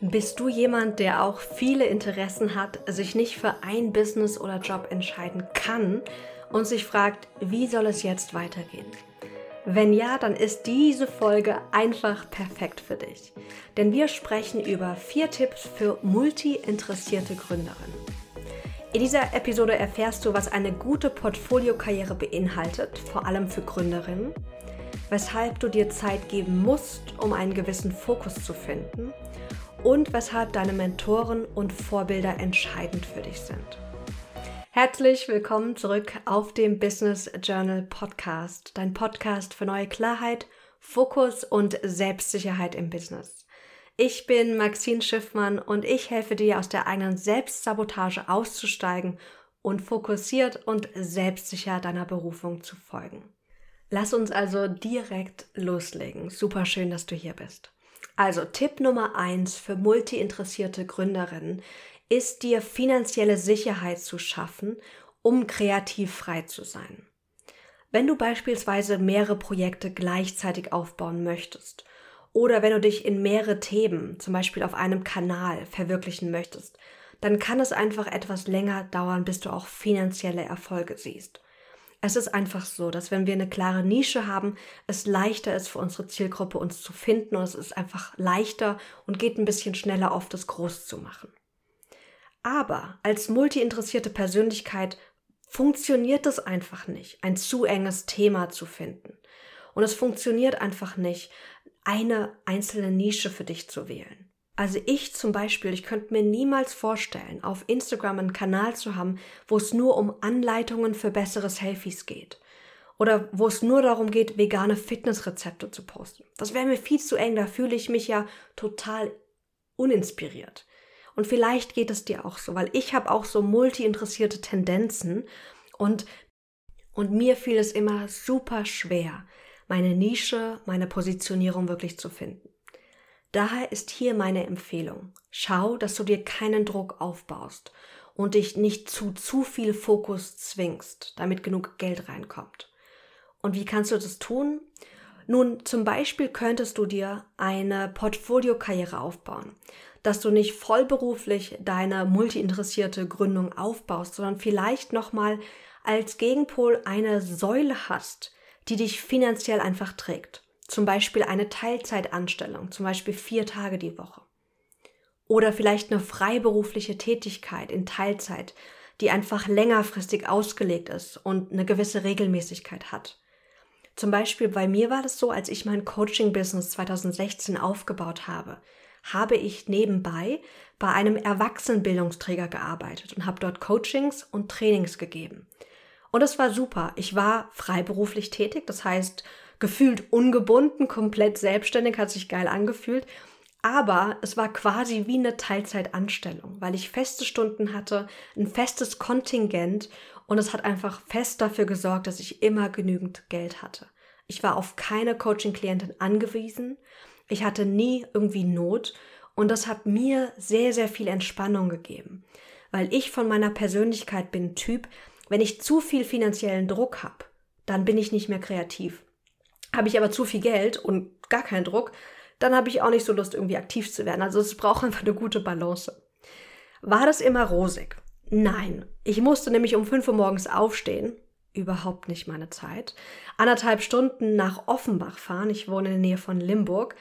Bist du jemand, der auch viele Interessen hat, sich nicht für ein Business oder Job entscheiden kann und sich fragt, wie soll es jetzt weitergehen? Wenn ja, dann ist diese Folge einfach perfekt für dich. Denn wir sprechen über vier Tipps für multi-interessierte Gründerinnen. In dieser Episode erfährst du, was eine gute Portfoliokarriere beinhaltet, vor allem für Gründerinnen, weshalb du dir Zeit geben musst, um einen gewissen Fokus zu finden und weshalb deine Mentoren und Vorbilder entscheidend für dich sind. Herzlich willkommen zurück auf dem Business Journal Podcast, dein Podcast für neue Klarheit, Fokus und Selbstsicherheit im Business. Ich bin Maxine Schiffmann und ich helfe dir aus der eigenen Selbstsabotage auszusteigen und fokussiert und selbstsicher deiner Berufung zu folgen. Lass uns also direkt loslegen. Super schön, dass du hier bist. Also Tipp Nummer eins für multi-interessierte Gründerinnen ist dir finanzielle Sicherheit zu schaffen, um kreativ frei zu sein. Wenn du beispielsweise mehrere Projekte gleichzeitig aufbauen möchtest oder wenn du dich in mehrere Themen, zum Beispiel auf einem Kanal, verwirklichen möchtest, dann kann es einfach etwas länger dauern, bis du auch finanzielle Erfolge siehst. Es ist einfach so, dass wenn wir eine klare Nische haben, es leichter ist für unsere Zielgruppe uns zu finden und es ist einfach leichter und geht ein bisschen schneller auf das groß zu machen. Aber als multi-interessierte Persönlichkeit funktioniert es einfach nicht, ein zu enges Thema zu finden. Und es funktioniert einfach nicht, eine einzelne Nische für dich zu wählen. Also ich zum Beispiel, ich könnte mir niemals vorstellen, auf Instagram einen Kanal zu haben, wo es nur um Anleitungen für bessere Selfies geht. Oder wo es nur darum geht, vegane Fitnessrezepte zu posten. Das wäre mir viel zu eng, da fühle ich mich ja total uninspiriert. Und vielleicht geht es dir auch so, weil ich habe auch so multi-interessierte Tendenzen und, und mir fiel es immer super schwer, meine Nische, meine Positionierung wirklich zu finden. Daher ist hier meine Empfehlung. Schau, dass du dir keinen Druck aufbaust und dich nicht zu zu viel Fokus zwingst, damit genug Geld reinkommt. Und wie kannst du das tun? Nun, zum Beispiel könntest du dir eine Portfoliokarriere aufbauen, dass du nicht vollberuflich deine multiinteressierte Gründung aufbaust, sondern vielleicht nochmal als Gegenpol eine Säule hast, die dich finanziell einfach trägt. Zum Beispiel eine Teilzeitanstellung, zum Beispiel vier Tage die Woche. Oder vielleicht eine freiberufliche Tätigkeit in Teilzeit, die einfach längerfristig ausgelegt ist und eine gewisse Regelmäßigkeit hat. Zum Beispiel bei mir war das so, als ich mein Coaching-Business 2016 aufgebaut habe, habe ich nebenbei bei einem Erwachsenenbildungsträger gearbeitet und habe dort Coachings und Trainings gegeben. Und es war super. Ich war freiberuflich tätig, das heißt, gefühlt ungebunden, komplett selbstständig, hat sich geil angefühlt. Aber es war quasi wie eine Teilzeitanstellung, weil ich feste Stunden hatte, ein festes Kontingent und es hat einfach fest dafür gesorgt, dass ich immer genügend Geld hatte. Ich war auf keine Coaching-Klientin angewiesen. Ich hatte nie irgendwie Not und das hat mir sehr, sehr viel Entspannung gegeben, weil ich von meiner Persönlichkeit bin Typ, wenn ich zu viel finanziellen Druck habe, dann bin ich nicht mehr kreativ. Habe ich aber zu viel Geld und gar keinen Druck, dann habe ich auch nicht so Lust, irgendwie aktiv zu werden. Also es braucht einfach eine gute Balance. War das immer rosig? Nein. Ich musste nämlich um 5 Uhr morgens aufstehen. Überhaupt nicht meine Zeit. Anderthalb Stunden nach Offenbach fahren. Ich wohne in der Nähe von Limburg.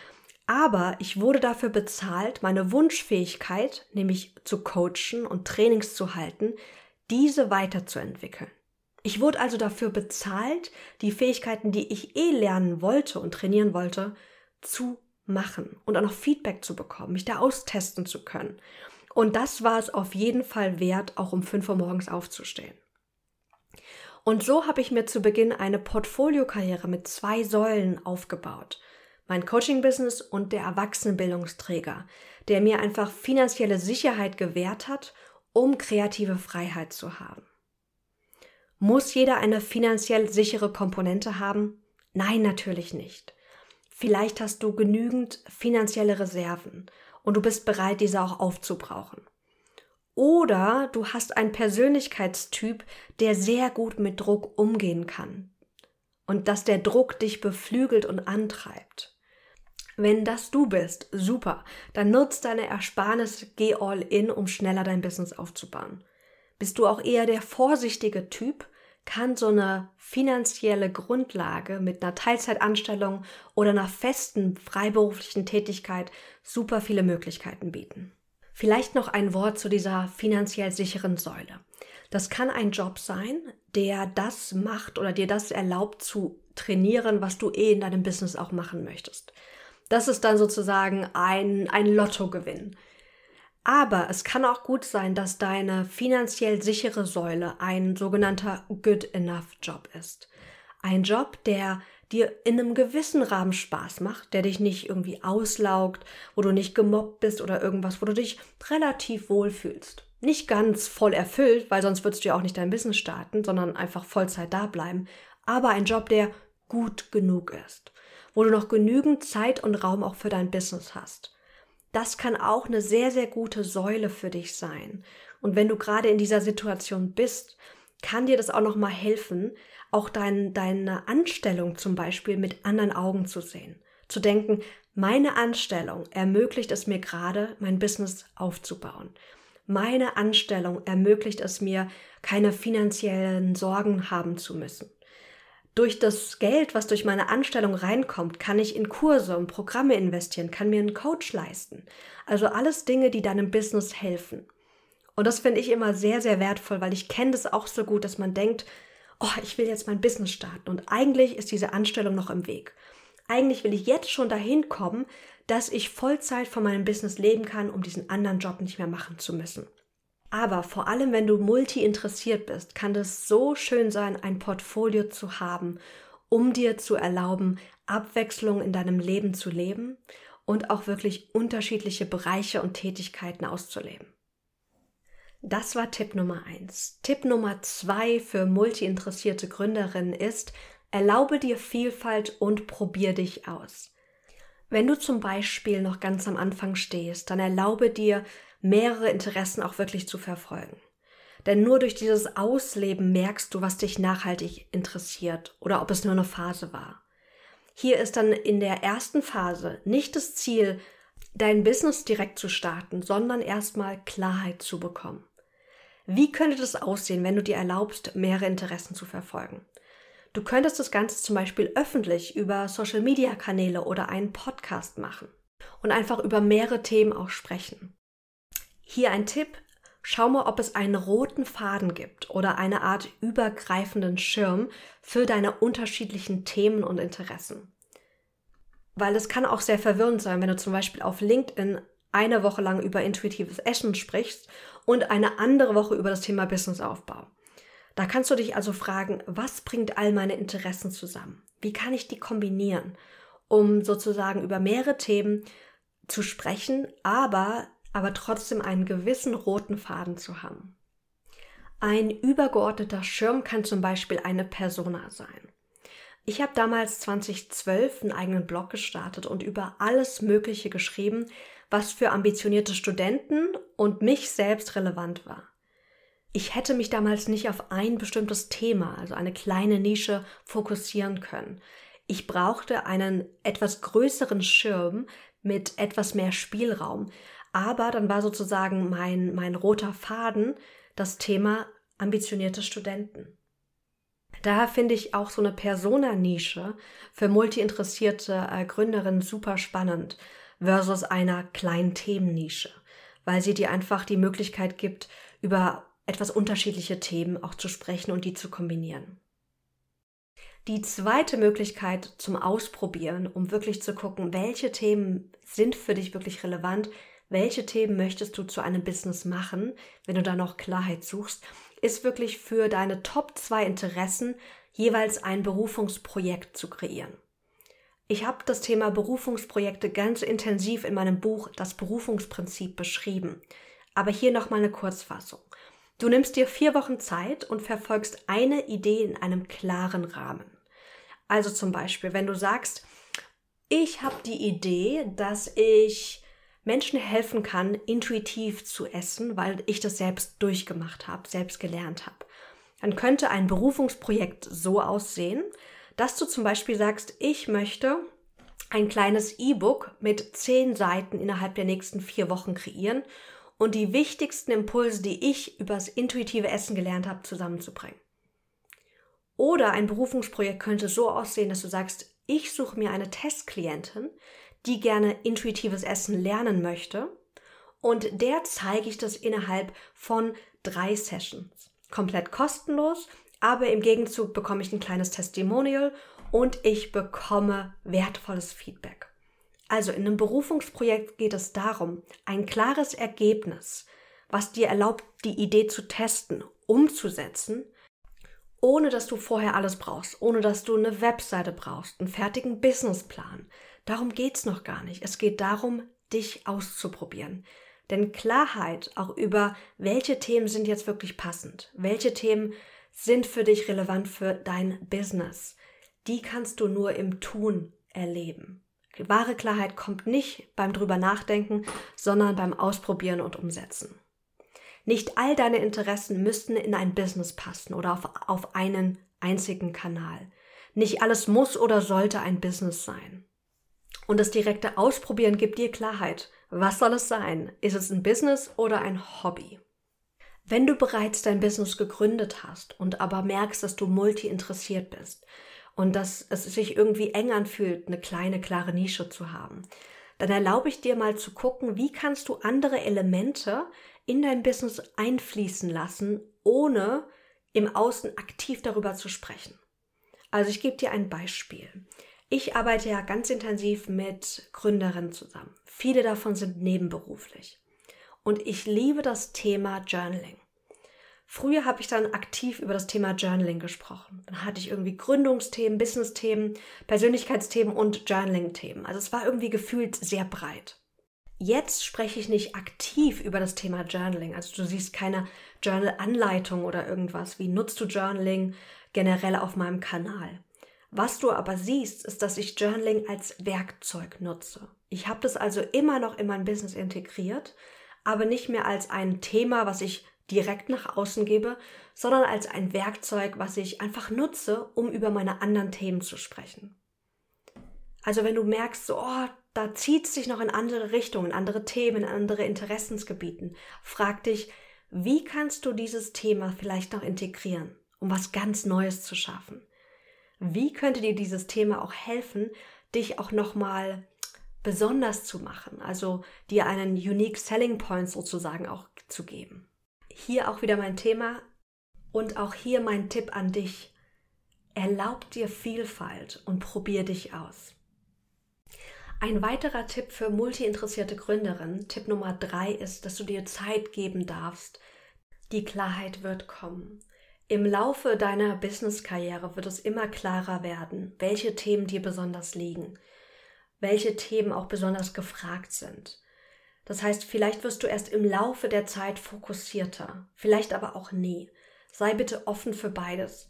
Aber ich wurde dafür bezahlt, meine Wunschfähigkeit, nämlich zu coachen und Trainings zu halten, diese weiterzuentwickeln. Ich wurde also dafür bezahlt, die Fähigkeiten, die ich eh lernen wollte und trainieren wollte, zu machen und auch noch Feedback zu bekommen, mich da austesten zu können. Und das war es auf jeden Fall wert, auch um 5 Uhr morgens aufzustehen. Und so habe ich mir zu Beginn eine Portfoliokarriere mit zwei Säulen aufgebaut. Mein Coaching-Business und der Erwachsenenbildungsträger, der mir einfach finanzielle Sicherheit gewährt hat, um kreative Freiheit zu haben. Muss jeder eine finanziell sichere Komponente haben? Nein, natürlich nicht. Vielleicht hast du genügend finanzielle Reserven und du bist bereit, diese auch aufzubrauchen. Oder du hast einen Persönlichkeitstyp, der sehr gut mit Druck umgehen kann und dass der Druck dich beflügelt und antreibt. Wenn das du bist, super, dann nutzt deine Ersparnisse, geh all in, um schneller dein Business aufzubauen. Bist du auch eher der vorsichtige Typ, kann so eine finanzielle Grundlage mit einer Teilzeitanstellung oder einer festen freiberuflichen Tätigkeit super viele Möglichkeiten bieten. Vielleicht noch ein Wort zu dieser finanziell sicheren Säule. Das kann ein Job sein, der das macht oder dir das erlaubt zu trainieren, was du eh in deinem Business auch machen möchtest. Das ist dann sozusagen ein, ein Lottogewinn. Aber es kann auch gut sein, dass deine finanziell sichere Säule ein sogenannter Good Enough Job ist. Ein Job, der dir in einem gewissen Rahmen Spaß macht, der dich nicht irgendwie auslaugt, wo du nicht gemobbt bist oder irgendwas, wo du dich relativ wohl fühlst. Nicht ganz voll erfüllt, weil sonst würdest du ja auch nicht dein Business starten, sondern einfach Vollzeit da bleiben. Aber ein Job, der gut genug ist wo du noch genügend Zeit und Raum auch für dein Business hast. Das kann auch eine sehr, sehr gute Säule für dich sein. Und wenn du gerade in dieser Situation bist, kann dir das auch nochmal helfen, auch dein, deine Anstellung zum Beispiel mit anderen Augen zu sehen. Zu denken, meine Anstellung ermöglicht es mir gerade, mein Business aufzubauen. Meine Anstellung ermöglicht es mir, keine finanziellen Sorgen haben zu müssen durch das Geld, was durch meine Anstellung reinkommt, kann ich in Kurse und Programme investieren, kann mir einen Coach leisten. Also alles Dinge, die deinem Business helfen. Und das finde ich immer sehr, sehr wertvoll, weil ich kenne das auch so gut, dass man denkt, oh, ich will jetzt mein Business starten und eigentlich ist diese Anstellung noch im Weg. Eigentlich will ich jetzt schon dahin kommen, dass ich Vollzeit von meinem Business leben kann, um diesen anderen Job nicht mehr machen zu müssen. Aber vor allem, wenn du multi-interessiert bist, kann es so schön sein, ein Portfolio zu haben, um dir zu erlauben, Abwechslung in deinem Leben zu leben und auch wirklich unterschiedliche Bereiche und Tätigkeiten auszuleben. Das war Tipp Nummer eins. Tipp Nummer zwei für multi-interessierte Gründerinnen ist, erlaube dir Vielfalt und probier dich aus. Wenn du zum Beispiel noch ganz am Anfang stehst, dann erlaube dir, mehrere Interessen auch wirklich zu verfolgen. Denn nur durch dieses Ausleben merkst du, was dich nachhaltig interessiert oder ob es nur eine Phase war. Hier ist dann in der ersten Phase nicht das Ziel, dein Business direkt zu starten, sondern erstmal Klarheit zu bekommen. Wie könnte das aussehen, wenn du dir erlaubst, mehrere Interessen zu verfolgen? Du könntest das Ganze zum Beispiel öffentlich über Social-Media-Kanäle oder einen Podcast machen und einfach über mehrere Themen auch sprechen. Hier ein Tipp. Schau mal, ob es einen roten Faden gibt oder eine Art übergreifenden Schirm für deine unterschiedlichen Themen und Interessen. Weil es kann auch sehr verwirrend sein, wenn du zum Beispiel auf LinkedIn eine Woche lang über intuitives Essen sprichst und eine andere Woche über das Thema Businessaufbau. Da kannst du dich also fragen, was bringt all meine Interessen zusammen? Wie kann ich die kombinieren, um sozusagen über mehrere Themen zu sprechen, aber aber trotzdem einen gewissen roten Faden zu haben. Ein übergeordneter Schirm kann zum Beispiel eine Persona sein. Ich habe damals 2012 einen eigenen Blog gestartet und über alles Mögliche geschrieben, was für ambitionierte Studenten und mich selbst relevant war. Ich hätte mich damals nicht auf ein bestimmtes Thema, also eine kleine Nische, fokussieren können. Ich brauchte einen etwas größeren Schirm mit etwas mehr Spielraum, aber dann war sozusagen mein, mein roter Faden das Thema ambitionierte Studenten. Daher finde ich auch so eine Persona-Nische für multi-interessierte äh, Gründerinnen super spannend versus einer kleinen Themennische, weil sie dir einfach die Möglichkeit gibt, über etwas unterschiedliche Themen auch zu sprechen und die zu kombinieren. Die zweite Möglichkeit zum Ausprobieren, um wirklich zu gucken, welche Themen sind für dich wirklich relevant, welche Themen möchtest du zu einem Business machen, wenn du da noch Klarheit suchst, ist wirklich für deine Top 2 Interessen jeweils ein Berufungsprojekt zu kreieren. Ich habe das Thema Berufungsprojekte ganz intensiv in meinem Buch Das Berufungsprinzip beschrieben. Aber hier nochmal eine Kurzfassung. Du nimmst dir vier Wochen Zeit und verfolgst eine Idee in einem klaren Rahmen. Also zum Beispiel, wenn du sagst, ich habe die Idee, dass ich Menschen helfen kann, intuitiv zu essen, weil ich das selbst durchgemacht habe, selbst gelernt habe. Dann könnte ein Berufungsprojekt so aussehen, dass du zum Beispiel sagst, ich möchte ein kleines E-Book mit zehn Seiten innerhalb der nächsten vier Wochen kreieren und die wichtigsten Impulse, die ich übers intuitive Essen gelernt habe, zusammenzubringen. Oder ein Berufungsprojekt könnte so aussehen, dass du sagst, ich suche mir eine Testklientin, die gerne intuitives Essen lernen möchte und der zeige ich das innerhalb von drei Sessions. Komplett kostenlos, aber im Gegenzug bekomme ich ein kleines Testimonial und ich bekomme wertvolles Feedback. Also in einem Berufungsprojekt geht es darum, ein klares Ergebnis, was dir erlaubt, die Idee zu testen, umzusetzen, ohne dass du vorher alles brauchst, ohne dass du eine Webseite brauchst, einen fertigen Businessplan. Darum geht's noch gar nicht. Es geht darum, dich auszuprobieren. Denn Klarheit auch über, welche Themen sind jetzt wirklich passend, welche Themen sind für dich relevant für dein Business, die kannst du nur im Tun erleben. Wahre Klarheit kommt nicht beim drüber nachdenken, sondern beim Ausprobieren und Umsetzen. Nicht all deine Interessen müssten in ein Business passen oder auf, auf einen einzigen Kanal. Nicht alles muss oder sollte ein Business sein. Und das direkte Ausprobieren gibt dir Klarheit. Was soll es sein? Ist es ein Business oder ein Hobby? Wenn du bereits dein Business gegründet hast und aber merkst, dass du multi-interessiert bist, und dass es sich irgendwie eng anfühlt, eine kleine, klare Nische zu haben, dann erlaube ich dir mal zu gucken, wie kannst du andere Elemente in dein Business einfließen lassen, ohne im Außen aktiv darüber zu sprechen. Also ich gebe dir ein Beispiel. Ich arbeite ja ganz intensiv mit Gründerinnen zusammen. Viele davon sind nebenberuflich. Und ich liebe das Thema Journaling. Früher habe ich dann aktiv über das Thema Journaling gesprochen. Dann hatte ich irgendwie Gründungsthemen, Business-Themen, Persönlichkeitsthemen und Journaling-Themen. Also es war irgendwie gefühlt sehr breit. Jetzt spreche ich nicht aktiv über das Thema Journaling. Also du siehst keine Journal-Anleitung oder irgendwas. Wie nutzt du Journaling generell auf meinem Kanal? Was du aber siehst, ist, dass ich Journaling als Werkzeug nutze. Ich habe das also immer noch in mein Business integriert, aber nicht mehr als ein Thema, was ich direkt nach außen gebe, sondern als ein Werkzeug, was ich einfach nutze, um über meine anderen Themen zu sprechen. Also wenn du merkst, so, oh, da zieht es sich noch in andere Richtungen, andere Themen, andere Interessensgebieten, frag dich, wie kannst du dieses Thema vielleicht noch integrieren, um was ganz Neues zu schaffen? Wie könnte dir dieses Thema auch helfen, dich auch nochmal besonders zu machen, also dir einen unique selling point sozusagen auch zu geben? Hier auch wieder mein Thema und auch hier mein Tipp an dich. Erlaub dir Vielfalt und probier dich aus. Ein weiterer Tipp für multi-interessierte Gründerinnen, Tipp Nummer drei, ist, dass du dir Zeit geben darfst. Die Klarheit wird kommen. Im Laufe deiner Business-Karriere wird es immer klarer werden, welche Themen dir besonders liegen, welche Themen auch besonders gefragt sind. Das heißt, vielleicht wirst du erst im Laufe der Zeit fokussierter, vielleicht aber auch nie. Sei bitte offen für beides.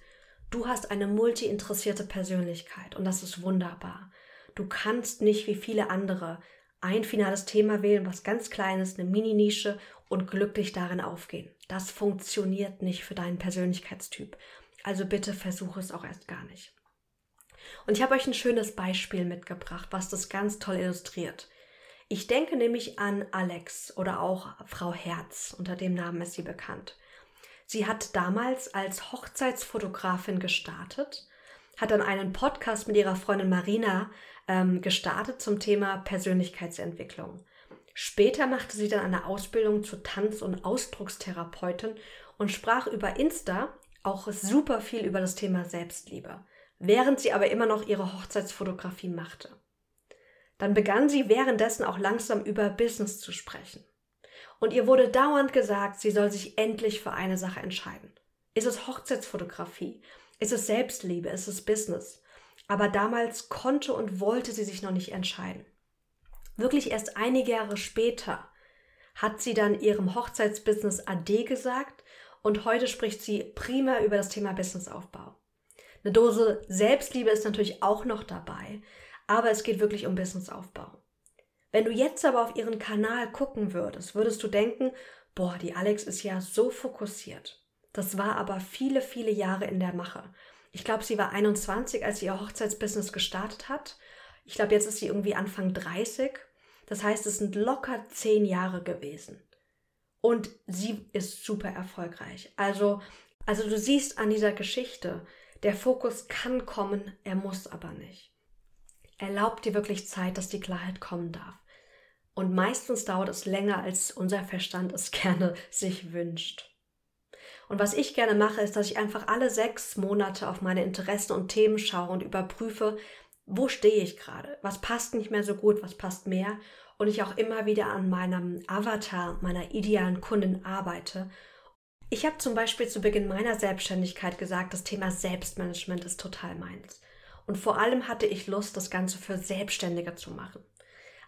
Du hast eine multi-interessierte Persönlichkeit und das ist wunderbar. Du kannst nicht wie viele andere ein finales Thema wählen, was ganz kleines, eine Mini-Nische und glücklich darin aufgehen. Das funktioniert nicht für deinen Persönlichkeitstyp. Also bitte versuche es auch erst gar nicht. Und ich habe euch ein schönes Beispiel mitgebracht, was das ganz toll illustriert. Ich denke nämlich an Alex oder auch Frau Herz, unter dem Namen ist sie bekannt. Sie hat damals als Hochzeitsfotografin gestartet, hat dann einen Podcast mit ihrer Freundin Marina ähm, gestartet zum Thema Persönlichkeitsentwicklung. Später machte sie dann eine Ausbildung zur Tanz- und Ausdruckstherapeutin und sprach über Insta auch super viel über das Thema Selbstliebe, während sie aber immer noch ihre Hochzeitsfotografie machte. Dann begann sie währenddessen auch langsam über Business zu sprechen. Und ihr wurde dauernd gesagt, sie soll sich endlich für eine Sache entscheiden. Ist es Hochzeitsfotografie? Ist es Selbstliebe? Ist es Business? Aber damals konnte und wollte sie sich noch nicht entscheiden. Wirklich erst einige Jahre später hat sie dann ihrem Hochzeitsbusiness AD gesagt und heute spricht sie prima über das Thema Businessaufbau. Eine Dose Selbstliebe ist natürlich auch noch dabei, aber es geht wirklich um Businessaufbau. Wenn du jetzt aber auf ihren Kanal gucken würdest, würdest du denken, boah, die Alex ist ja so fokussiert. Das war aber viele, viele Jahre in der Mache. Ich glaube, sie war 21, als sie ihr Hochzeitsbusiness gestartet hat. Ich glaube, jetzt ist sie irgendwie Anfang 30. Das heißt, es sind locker zehn Jahre gewesen. Und sie ist super erfolgreich. Also, also du siehst an dieser Geschichte, der Fokus kann kommen, er muss aber nicht. Erlaubt dir wirklich Zeit, dass die Klarheit kommen darf. Und meistens dauert es länger, als unser Verstand es gerne sich wünscht. Und was ich gerne mache, ist, dass ich einfach alle sechs Monate auf meine Interessen und Themen schaue und überprüfe, wo stehe ich gerade? Was passt nicht mehr so gut? Was passt mehr? Und ich auch immer wieder an meinem Avatar, meiner idealen Kundin arbeite. Ich habe zum Beispiel zu Beginn meiner Selbstständigkeit gesagt, das Thema Selbstmanagement ist total meins. Und vor allem hatte ich Lust, das Ganze für Selbstständige zu machen.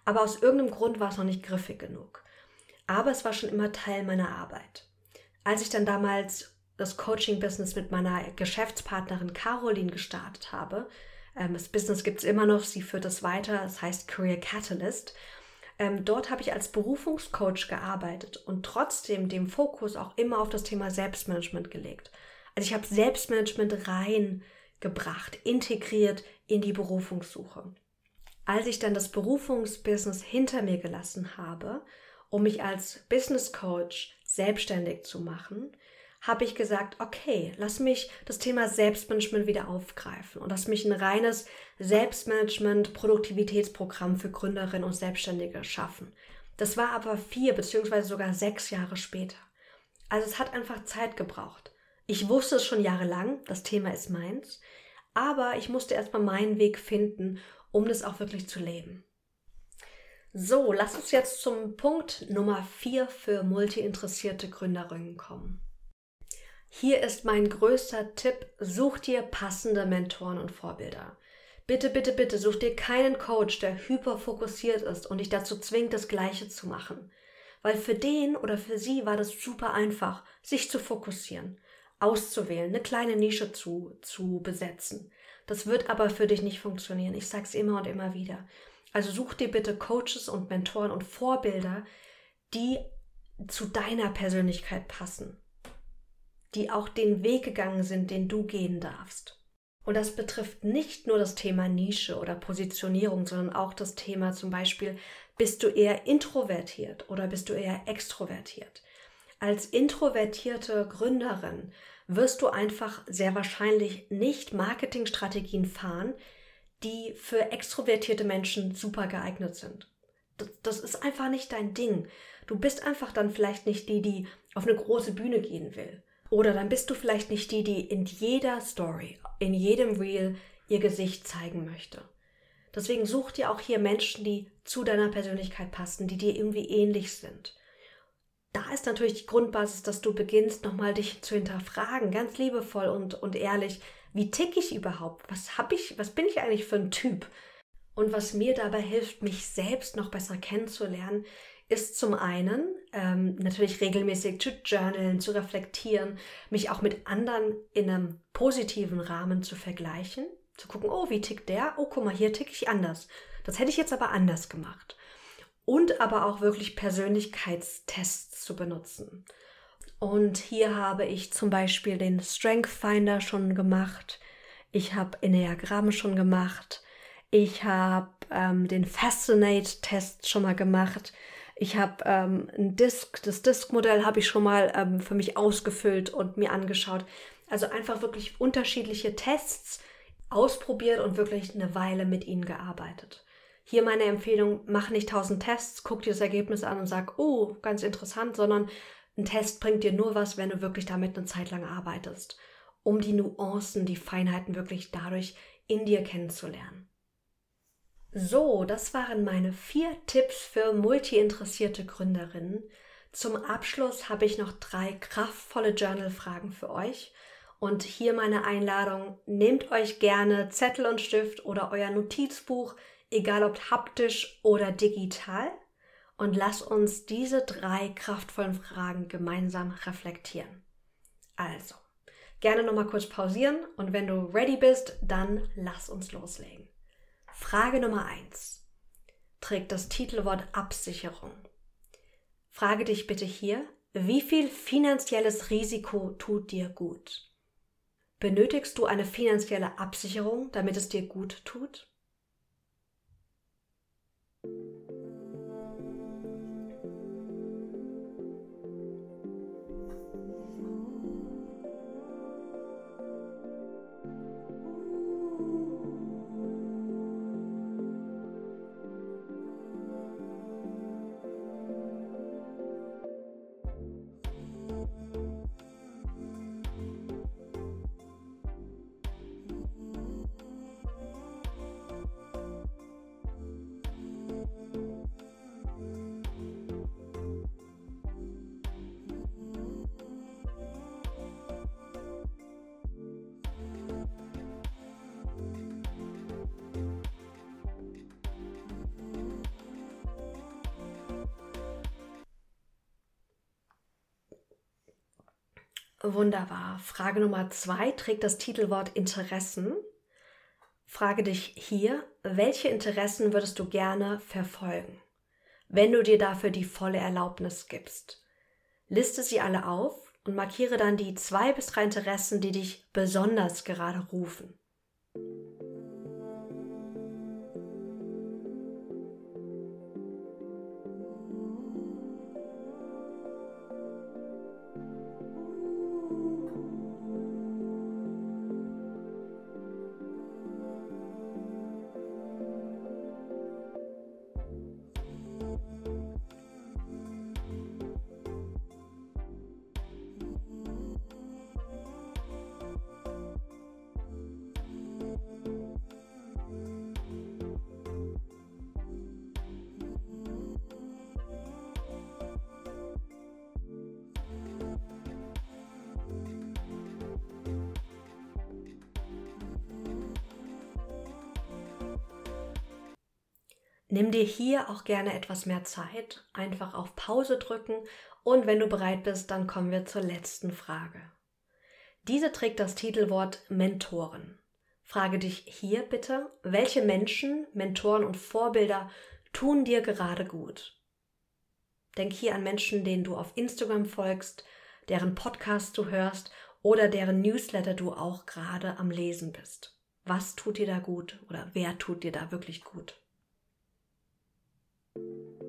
Aber aus irgendeinem Grund war es noch nicht griffig genug. Aber es war schon immer Teil meiner Arbeit. Als ich dann damals das Coaching-Business mit meiner Geschäftspartnerin Caroline gestartet habe, ähm, das Business gibt es immer noch, sie führt es weiter, es heißt Career Catalyst. Ähm, dort habe ich als Berufungscoach gearbeitet und trotzdem den Fokus auch immer auf das Thema Selbstmanagement gelegt. Also ich habe Selbstmanagement reingebracht, integriert in die Berufungssuche. Als ich dann das Berufungsbusiness hinter mir gelassen habe, um mich als Business Coach selbstständig zu machen, habe ich gesagt, okay, lass mich das Thema Selbstmanagement wieder aufgreifen und lass mich ein reines Selbstmanagement, Produktivitätsprogramm für Gründerinnen und Selbstständige schaffen. Das war aber vier beziehungsweise sogar sechs Jahre später. Also es hat einfach Zeit gebraucht. Ich wusste es schon jahrelang, das Thema ist meins, aber ich musste erstmal meinen Weg finden, um das auch wirklich zu leben. So, lass uns jetzt zum Punkt Nummer vier für multi-interessierte Gründerinnen kommen. Hier ist mein größter Tipp, such dir passende Mentoren und Vorbilder. Bitte, bitte, bitte such dir keinen Coach, der hyperfokussiert ist und dich dazu zwingt, das Gleiche zu machen. Weil für den oder für sie war das super einfach, sich zu fokussieren, auszuwählen, eine kleine Nische zu, zu besetzen. Das wird aber für dich nicht funktionieren. Ich sag's immer und immer wieder. Also such dir bitte Coaches und Mentoren und Vorbilder, die zu deiner Persönlichkeit passen die auch den Weg gegangen sind, den du gehen darfst. Und das betrifft nicht nur das Thema Nische oder Positionierung, sondern auch das Thema zum Beispiel, bist du eher introvertiert oder bist du eher extrovertiert? Als introvertierte Gründerin wirst du einfach sehr wahrscheinlich nicht Marketingstrategien fahren, die für extrovertierte Menschen super geeignet sind. Das, das, ist einfach nicht dein Ding. Du bist einfach dann vielleicht nicht die, die auf eine große Bühne gehen will. Oder dann bist du vielleicht nicht die, die in jeder Story, in jedem Reel ihr Gesicht zeigen möchte. Deswegen such dir auch hier Menschen, die zu deiner Persönlichkeit passen, die dir irgendwie ähnlich sind. Da ist natürlich die Grundbasis, dass du beginnst, nochmal dich zu hinterfragen, ganz liebevoll und, und ehrlich, wie tick ich überhaupt? Was hab ich, was bin ich eigentlich für ein Typ? Und was mir dabei hilft, mich selbst noch besser kennenzulernen, ist zum einen ähm, natürlich regelmäßig zu journalen, zu reflektieren, mich auch mit anderen in einem positiven Rahmen zu vergleichen, zu gucken, oh, wie tickt der? Oh, guck mal, hier tick ich anders. Das hätte ich jetzt aber anders gemacht. Und aber auch wirklich Persönlichkeitstests zu benutzen. Und hier habe ich zum Beispiel den Strength Finder schon gemacht. Ich habe Enneagramm schon gemacht. Ich habe ähm, den Fascinate-Test schon mal gemacht. Ich habe ähm, ein Disk, das Disk-Modell habe ich schon mal ähm, für mich ausgefüllt und mir angeschaut. Also einfach wirklich unterschiedliche Tests ausprobiert und wirklich eine Weile mit ihnen gearbeitet. Hier meine Empfehlung, mach nicht tausend Tests, guck dir das Ergebnis an und sag, oh, ganz interessant, sondern ein Test bringt dir nur was, wenn du wirklich damit eine Zeit lang arbeitest, um die Nuancen, die Feinheiten wirklich dadurch in dir kennenzulernen. So, das waren meine vier Tipps für multi-interessierte Gründerinnen. Zum Abschluss habe ich noch drei kraftvolle Journal-Fragen für euch. Und hier meine Einladung, nehmt euch gerne Zettel und Stift oder euer Notizbuch, egal ob haptisch oder digital, und lasst uns diese drei kraftvollen Fragen gemeinsam reflektieren. Also, gerne nochmal kurz pausieren und wenn du ready bist, dann lass uns loslegen. Frage Nummer 1 trägt das Titelwort Absicherung. Frage dich bitte hier, wie viel finanzielles Risiko tut dir gut? Benötigst du eine finanzielle Absicherung, damit es dir gut tut? Wunderbar. Frage Nummer zwei trägt das Titelwort Interessen. Frage dich hier, welche Interessen würdest du gerne verfolgen, wenn du dir dafür die volle Erlaubnis gibst? Liste sie alle auf und markiere dann die zwei bis drei Interessen, die dich besonders gerade rufen. Nimm dir hier auch gerne etwas mehr Zeit, einfach auf Pause drücken und wenn du bereit bist, dann kommen wir zur letzten Frage. Diese trägt das Titelwort Mentoren. Frage dich hier bitte, welche Menschen, Mentoren und Vorbilder tun dir gerade gut? Denk hier an Menschen, denen du auf Instagram folgst, deren Podcast du hörst oder deren Newsletter du auch gerade am Lesen bist. Was tut dir da gut oder wer tut dir da wirklich gut? Thank you.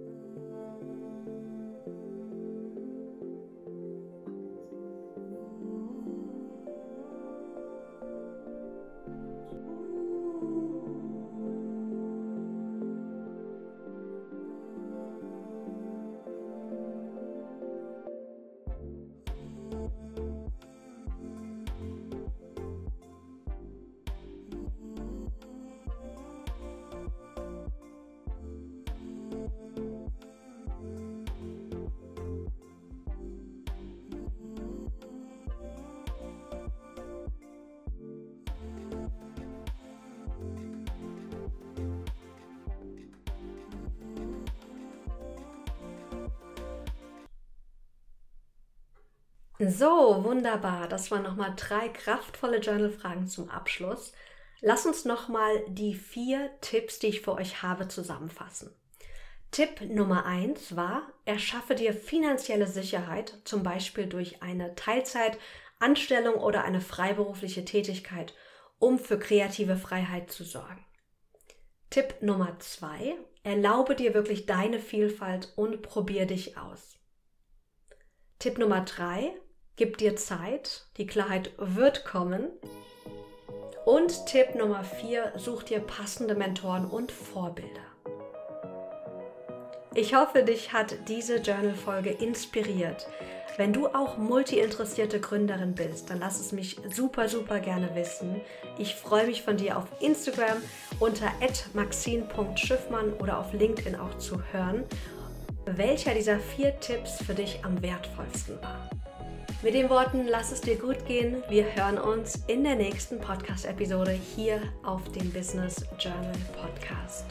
So, wunderbar. Das waren nochmal drei kraftvolle Journal-Fragen zum Abschluss. Lass uns nochmal die vier Tipps, die ich für euch habe, zusammenfassen. Tipp Nummer eins war, erschaffe dir finanzielle Sicherheit, zum Beispiel durch eine Teilzeitanstellung oder eine freiberufliche Tätigkeit, um für kreative Freiheit zu sorgen. Tipp Nummer zwei, erlaube dir wirklich deine Vielfalt und probier dich aus. Tipp Nummer drei, Gib dir Zeit, die Klarheit wird kommen. Und Tipp Nummer 4, such dir passende Mentoren und Vorbilder. Ich hoffe, dich hat diese Journal-Folge inspiriert. Wenn du auch multi-interessierte Gründerin bist, dann lass es mich super, super gerne wissen. Ich freue mich von dir auf Instagram unter maxine.schiffmann oder auf LinkedIn auch zu hören, welcher dieser vier Tipps für dich am wertvollsten war. Mit den Worten, lass es dir gut gehen. Wir hören uns in der nächsten Podcast-Episode hier auf dem Business Journal Podcast.